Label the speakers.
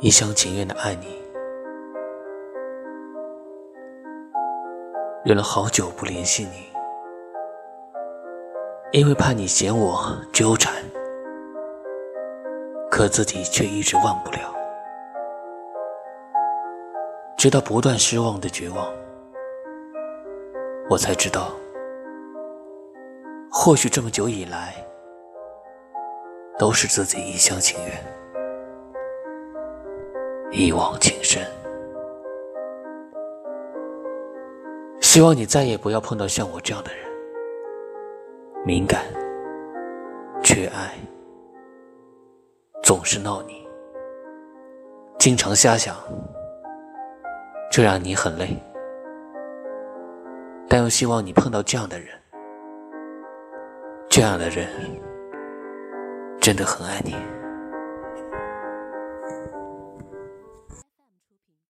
Speaker 1: 一厢情愿的爱你，忍了好久不联系你，因为怕你嫌我纠缠，可自己却一直忘不了，直到不断失望的绝望，我才知道，或许这么久以来，都是自己一厢情愿。一往情深，希望你再也不要碰到像我这样的人，敏感、缺爱，总是闹你，经常瞎想，这让你很累。但又希望你碰到这样的人，这样的人真的很爱你。